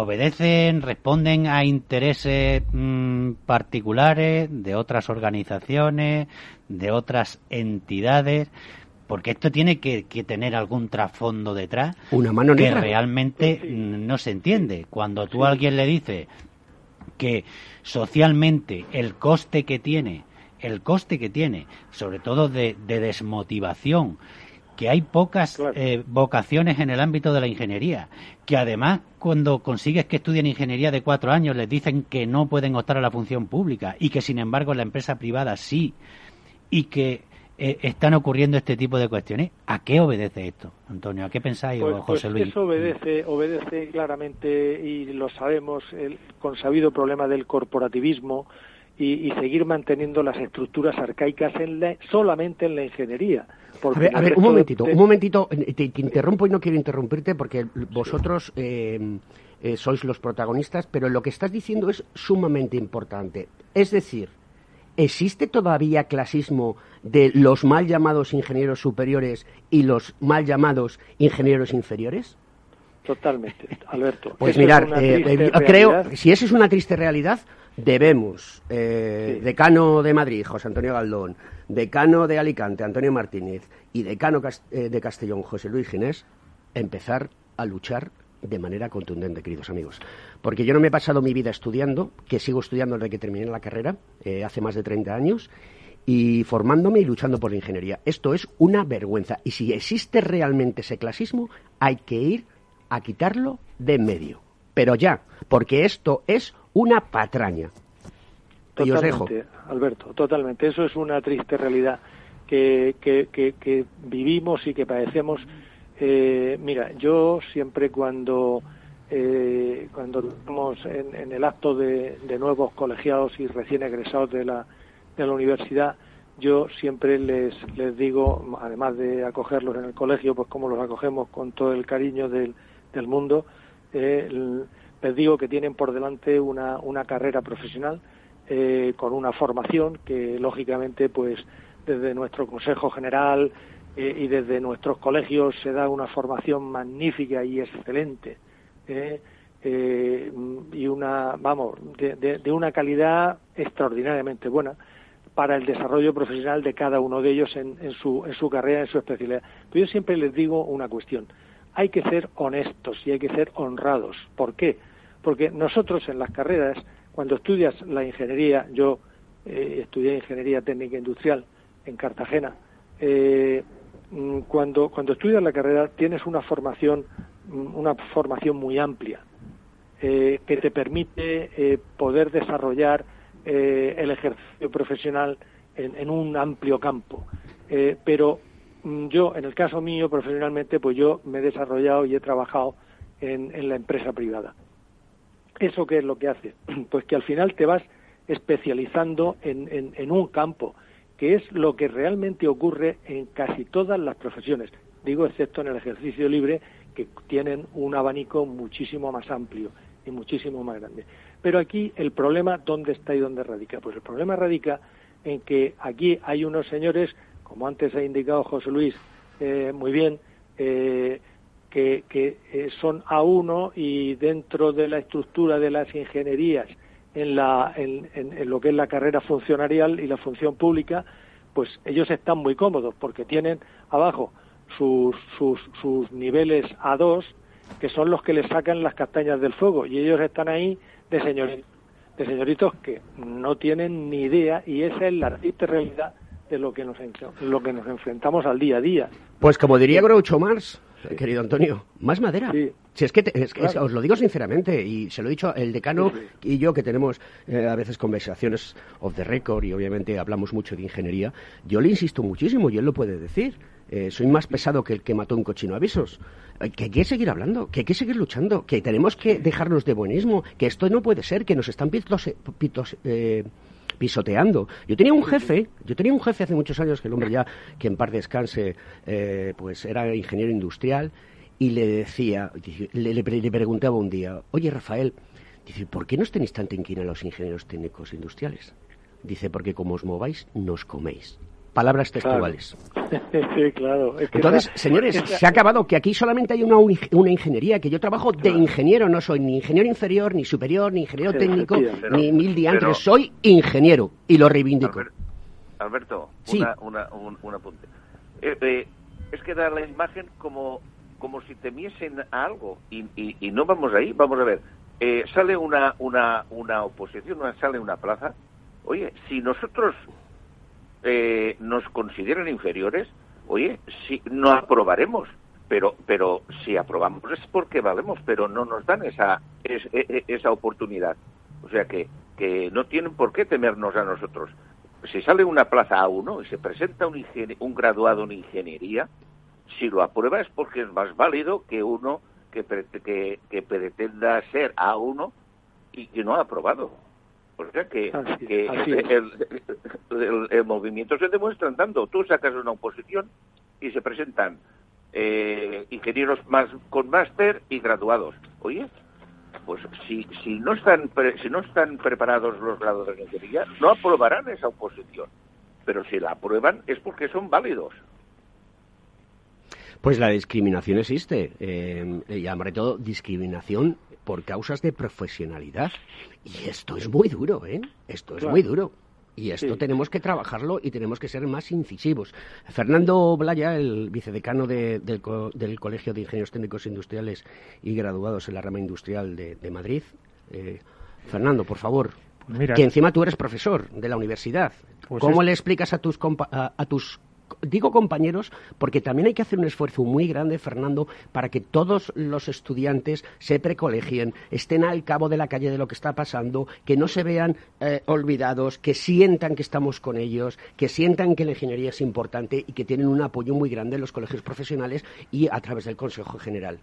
obedecen, responden a intereses mmm, particulares de otras organizaciones, de otras entidades, porque esto tiene que, que tener algún trasfondo detrás Una mano que negra. realmente mm, no se entiende. Cuando tú a alguien le dices que socialmente el coste que tiene, el coste que tiene, sobre todo de, de desmotivación, que hay pocas eh, vocaciones en el ámbito de la ingeniería, que además cuando consigues que estudien ingeniería de cuatro años les dicen que no pueden optar a la función pública y que sin embargo en la empresa privada sí, y que eh, están ocurriendo este tipo de cuestiones. ¿A qué obedece esto, Antonio? ¿A qué pensáis, Pues, José pues Luis? eso obedece, obedece claramente, y lo sabemos, el consabido problema del corporativismo y, y seguir manteniendo las estructuras arcaicas en la- solamente en la ingeniería. A ver, a ver, un momentito, de- un momentito, eh, te, te interrumpo y no quiero interrumpirte porque vosotros eh, eh, sois los protagonistas, pero lo que estás diciendo es sumamente importante. Es decir, ¿existe todavía clasismo de los mal llamados ingenieros superiores y los mal llamados ingenieros inferiores? Totalmente, Alberto. Pues Eso mirar, eh, eh, creo, si eso es una triste realidad, debemos, eh, decano de Madrid, José Antonio Galdón, decano de Alicante, Antonio Martínez, y decano eh, de Castellón, José Luis Ginés, empezar a luchar de manera contundente, queridos amigos. Porque yo no me he pasado mi vida estudiando, que sigo estudiando desde que terminé la carrera, eh, hace más de 30 años, y formándome y luchando por la ingeniería. Esto es una vergüenza. Y si existe realmente ese clasismo, hay que ir a quitarlo de en medio. Pero ya, porque esto es una patraña. Y os dejo. Totalmente, Alberto, totalmente. Eso es una triste realidad que, que, que, que vivimos y que padecemos. Eh, mira, yo siempre cuando eh, cuando estamos en, en el acto de, de nuevos colegiados y recién egresados de la, de la universidad, yo siempre les, les digo, además de acogerlos en el colegio, pues como los acogemos con todo el cariño del, mundo, eh, les digo que tienen por delante una, una carrera profesional eh, con una formación que lógicamente pues desde nuestro Consejo General eh, y desde nuestros colegios se da una formación magnífica y excelente eh, y una vamos de, de- una calidad extraordinariamente buena para el desarrollo profesional de cada uno de ellos en, en su, en su carrera, en su especialidad. Pero yo siempre les digo una cuestión. Hay que ser honestos y hay que ser honrados. ¿Por qué? Porque nosotros en las carreras, cuando estudias la ingeniería, yo eh, estudié ingeniería técnica industrial en Cartagena, eh, mm, cuando, cuando estudias la carrera tienes una formación, una formación muy amplia eh, que te permite eh, poder desarrollar eh, el ejercicio profesional en, un amplio campo. Eh, pero mm, yo, en el caso mío, profesionalmente, pues yo me he desarrollado y he trabajado en, la empresa privada. ¿Eso qué es lo que hace? Pues que al final te vas especializando en- en un campo, que es lo que realmente ocurre en casi todas las profesiones. Digo, excepto en el ejercicio libre, que tienen un abanico muchísimo más amplio y muchísimo más grande. Pero aquí el problema, ¿dónde está y dónde radica? Pues el problema radica en que aquí hay unos señores, como antes ha indicado José Luis eh, muy bien, eh, que, eh, son A1 y dentro de la estructura de las ingenierías en, la, en, en- en lo que es la carrera funcionarial y la función pública, pues ellos están muy cómodos porque tienen abajo sus, sus, sus niveles A2, que son los que les sacan las castañas del fuego, y ellos están ahí de señoritos, de señoritos que no tienen ni idea, y esa es la triste realidad de lo que nos, lo que nos enfrentamos al día a día. Pues como diría Groucho Marx, eh, querido Antonio, más madera. Sí. Si es que, te- es que- Claro. os lo digo sinceramente, y se lo he dicho el decano y yo, que tenemos eh, a veces conversaciones off the record y obviamente hablamos mucho de ingeniería, yo le insisto muchísimo y él lo puede decir. Eh, soy más pesado que el que mató un cochino avisos. Eh, Que hay que seguir hablando, que hay que seguir luchando, que tenemos que dejarnos de buenismo, que esto no puede ser, que nos están pitos- pitos- eh, pisoteando. Yo tenía un jefe, yo tenía un jefe hace muchos años, que el hombre ya, que en par descanse, eh, pues era ingeniero industrial, y le decía, le preguntaba un día, oye Rafael, dice, ¿por qué nos tenéis tanta inquina los ingenieros técnicos industriales? Dice, porque como os mováis, nos coméis. Palabras textuales. sí, claro. es que Entonces, señores, se ha acabado que aquí solamente hay una, una ingeniería, que yo trabajo de ingeniero, no soy ni ingeniero inferior, ni superior, ni ingeniero técnico, ni mil diantres, Pero- soy ingeniero y lo reivindico. Alberto, Sí. una, una, un, un apunte. Eh, eh, es que da la imagen como, como si temiesen a algo y, y, y no vamos ahí. Vamos a ver, eh, sale una, una, una oposición, una, sale una plaza. Oye, si nosotros eh, nos consideran inferiores, oye, si no aprobaremos. Pero, pero si aprobamos es porque valemos, pero no nos dan esa, es- e- e- esa oportunidad. O sea que, que no tienen por qué temernos a nosotros. Si sale una plaza A1 y se presenta un, un graduado en ingeniería, si lo aprueba es porque es más válido que uno que, pre- que, que pretenda ser A1 y que no ha aprobado. O sea que, Así- que así el, es. el- el- el movimiento se demuestra andando. Tú sacas una oposición y se presentan eh, ingenieros más con máster y graduados. Oye, pues si, si no están pre- si no están preparados los graduados de ingeniería, no aprobarán esa oposición. Pero si la aprueban es porque son válidos. Pues la discriminación existe, eh, y sobre todo discriminación por causas de profesionalidad. Y esto es muy duro, ¿eh? Esto es Claro. muy duro. Y esto Sí. tenemos que trabajarlo y tenemos que ser más incisivos. Fernando Blaya, el vicedecano de- del, co- del Colegio de Ingenieros Técnicos Industriales y graduados en la rama industrial de, de Madrid. Eh, Fernando, por favor, Mira. que encima tú eres profesor de la universidad. Pues ¿Cómo es- le explicas a tus, compa- a, a tus digo compañeros porque también hay que hacer un esfuerzo muy grande, Fernando, para que todos los estudiantes se precolegien, estén al cabo de la calle de lo que está pasando, que no se vean eh, olvidados, que sientan que estamos con ellos, que sientan que la ingeniería es importante y que tienen un apoyo muy grande en los colegios profesionales y a través del Consejo General.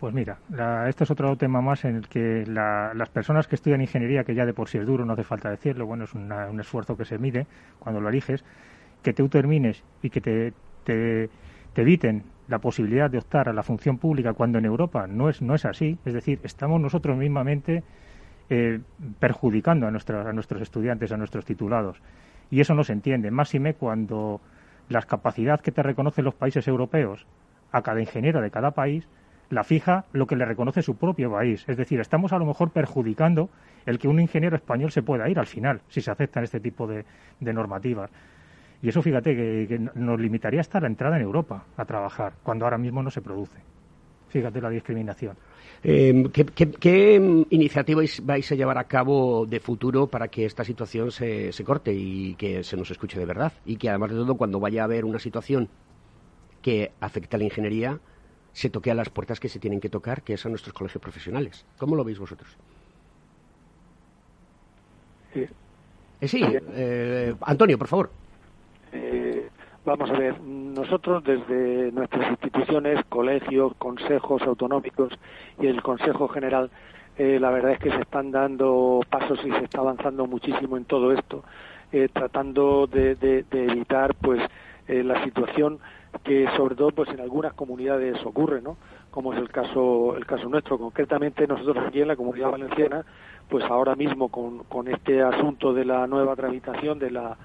Pues mira, la- este es otro tema más en el que la- las personas que estudian ingeniería, que ya de por sí es duro, no hace falta decirlo, bueno, es una- un esfuerzo que se mide cuando lo eliges, que tú termines y que te, te- te eviten la posibilidad de optar a la función pública cuando en Europa no es, no es así. Es decir, estamos nosotros mismamente eh, perjudicando a, nuestra- a nuestros estudiantes, a nuestros titulados. Y eso no se entiende, máxime cuando la capacidad que te reconocen los países europeos a cada ingeniero de cada país la fija lo que le reconoce su propio país. Es decir, estamos a lo mejor perjudicando el que un ingeniero español se pueda ir al final, si se aceptan este tipo de normativas. Y eso, fíjate, que, que nos limitaría hasta la entrada en Europa a trabajar, cuando ahora mismo no se produce. Fíjate la discriminación. Eh, ¿qué, qué, qué, mm, iniciativas vais a llevar a cabo de futuro para que esta situación se, se corte y que se nos escuche de verdad? Y que además de todo, cuando vaya a haber una situación que afecte a la ingeniería, se toque a las puertas que se tienen que tocar, que es a nuestros colegios profesionales. ¿Cómo lo veis vosotros? Sí. Eh, sí, eh, Antonio, por favor. Eh, vamos a ver, nosotros desde nuestras instituciones, colegios, consejos autonómicos y el Consejo General, eh, la verdad es que se están dando pasos y se está avanzando muchísimo en todo esto, eh, tratando de, de- de evitar pues eh, la situación que sobre todo pues en algunas comunidades ocurre, ¿no? Como es el caso el caso nuestro, concretamente nosotros aquí en la Comunidad Valenciana, pues ahora mismo con, con este asunto de la nueva tramitación de la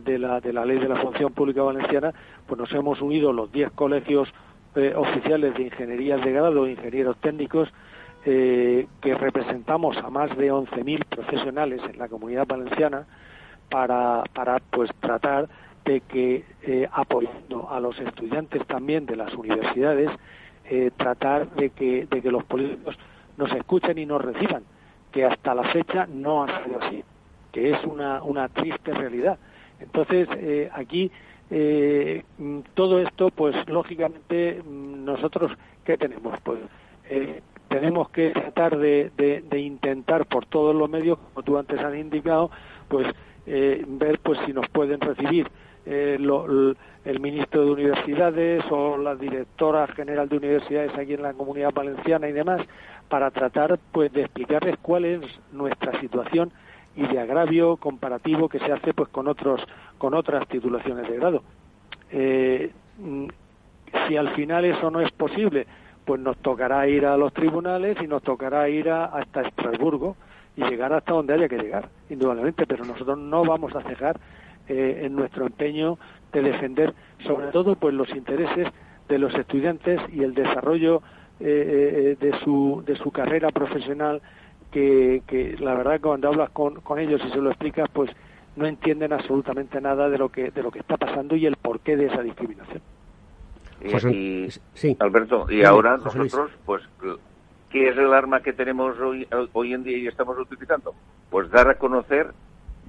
de la, de la ley de la función pública valenciana, pues nos hemos unido los 10 colegios eh, oficiales de ingenierías de grado, ingenieros técnicos, eh, que representamos a más de 11.000 profesionales en la comunidad valenciana para, para pues tratar de que eh, apoyando a los estudiantes también de las universidades tratar de que, de que los políticos nos escuchen y nos reciban que hasta la fecha no ha sido así que es una, una triste realidad entonces eh, aquí eh, todo esto pues lógicamente mm, nosotros qué tenemos pues eh, tenemos que tratar de, de, intentar por todos los medios como tú antes has indicado pues eh, ver pues si nos pueden recibir eh, lo, l- el ministro de Universidades o la directora general de universidades aquí en la Comunidad Valenciana y demás para tratar pues de explicarles cuál es nuestra situación y de agravio comparativo que se hace pues con otros con otras titulaciones de grado. Eh, mm, si al final eso no es posible, pues nos tocará ir a los tribunales y nos tocará ir a- hasta Estrasburgo y llegar hasta donde haya que llegar, indudablemente, pero nosotros no vamos a cejar eh, en nuestro empeño de defender sobre todo pues los intereses de los estudiantes y el desarrollo eh, eh, de su de su carrera profesional que, que la verdad que cuando hablas con, con ellos y se lo explicas pues no entienden absolutamente nada de lo que de lo que está pasando y el porqué de esa discriminación. Y, José- y- sí. Alberto, y ahora José Luis. nosotros, pues, ¿qué es el arma que tenemos hoy, hoy en día y estamos utilizando? Pues dar a conocer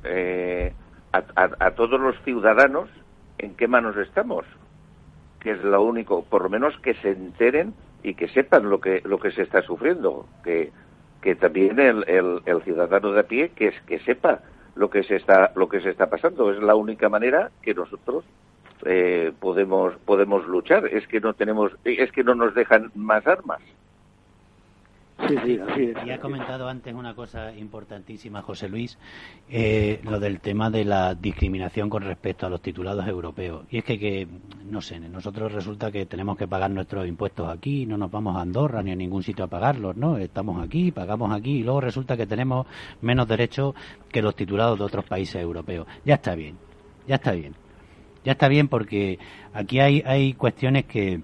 eh, a, a- a todos los ciudadanos en qué manos estamos, que es lo único, por lo menos que se enteren y que sepan lo que lo que se está sufriendo, que que también el, el, el ciudadano de a pie que es que sepa lo que se está lo que se está pasando. Es la única manera que nosotros eh, podemos podemos luchar. Es que no tenemos es que no nos dejan más armas Y ha comentado antes una cosa importantísima, José Luis, eh, lo del tema de la discriminación con respecto a los titulados europeos. Y es que, que, no sé, nosotros resulta que tenemos que pagar nuestros impuestos aquí, no nos vamos a Andorra ni a ningún sitio a pagarlos, ¿no? Estamos aquí, pagamos aquí y luego resulta que tenemos menos derechos que los titulados de otros países europeos. Ya está bien, ya está bien. Ya está bien porque aquí hay, hay cuestiones que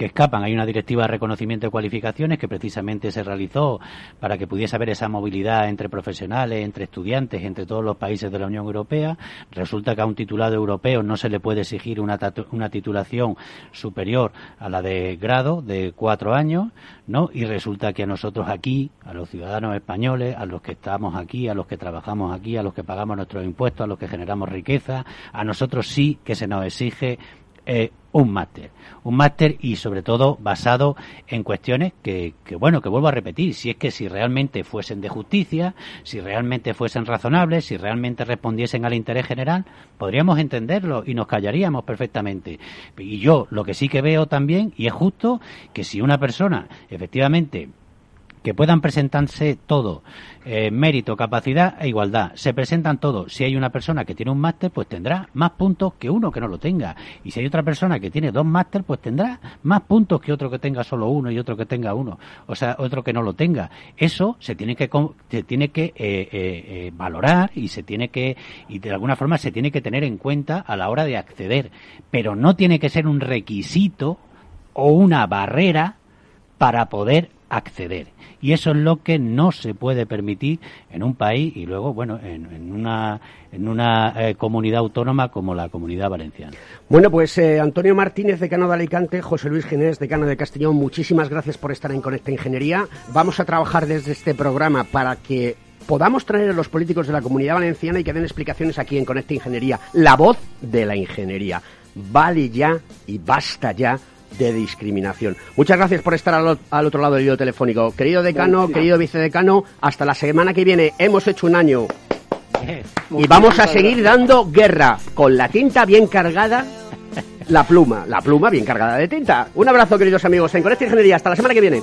que escapan. Hay una directiva de reconocimiento de cualificaciones que precisamente se realizó para que pudiese haber esa movilidad entre profesionales, entre estudiantes, entre todos los países de la Unión Europea. Resulta que a un titulado europeo no se le puede exigir una, una titulación superior a la de grado de cuatro años, ¿no? Y resulta que a nosotros aquí, a los ciudadanos españoles, a los que estamos aquí, a los que trabajamos aquí, a los que pagamos nuestros impuestos, a los que generamos riqueza, a nosotros sí que se nos exige un máster. Un máster y sobre todo basado en cuestiones que, que, bueno, que vuelvo a repetir, si es que si realmente fuesen de justicia, si realmente fuesen razonables, si realmente respondiesen al interés general, podríamos entenderlo y nos callaríamos perfectamente. Y yo lo que sí que veo también, y es justo, que si una persona efectivamente que puedan presentarse todo, eh, mérito, capacidad e igualdad. Se presentan todos. Si hay una persona que tiene un máster, pues tendrá más puntos que uno que no lo tenga. Y si hay otra persona que tiene dos máster, pues tendrá más puntos que otro que tenga solo uno y otro que tenga uno. O sea, otro que no lo tenga. Eso se tiene que, se tiene que eh, eh, valorar y se tiene que, y de alguna forma se tiene que tener en cuenta a la hora de acceder. Pero no tiene que ser un requisito o una barrera para poder acceder. Y eso es lo que no se puede permitir en un país y luego, bueno, en, una, en una eh, comunidad autónoma como la comunidad valenciana. Bueno, pues eh, Antonio Martínez, decano de Alicante, José Luis Ginés, decano de Castellón, muchísimas gracias por estar en Conecta Ingeniería. Vamos a trabajar desde este programa para que podamos traer a los políticos de la comunidad valenciana y que den explicaciones aquí en Conecta Ingeniería. La voz de la ingeniería. Vale ya y basta ya de discriminación. Muchas gracias por estar al, al otro lado del hilo telefónico. Querido decano, Muchísimas. querido vicedecano, hasta la semana que viene. Hemos hecho un año y vamos a seguir dando guerra con la tinta bien cargada. La pluma, la pluma bien cargada de tinta. Un abrazo, queridos amigos, en Conecta Ingeniería. Hasta la semana que viene.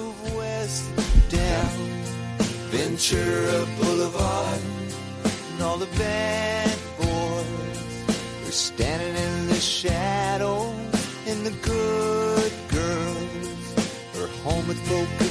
Ventura Boulevard, and all the bad boys are standing in the shadow, and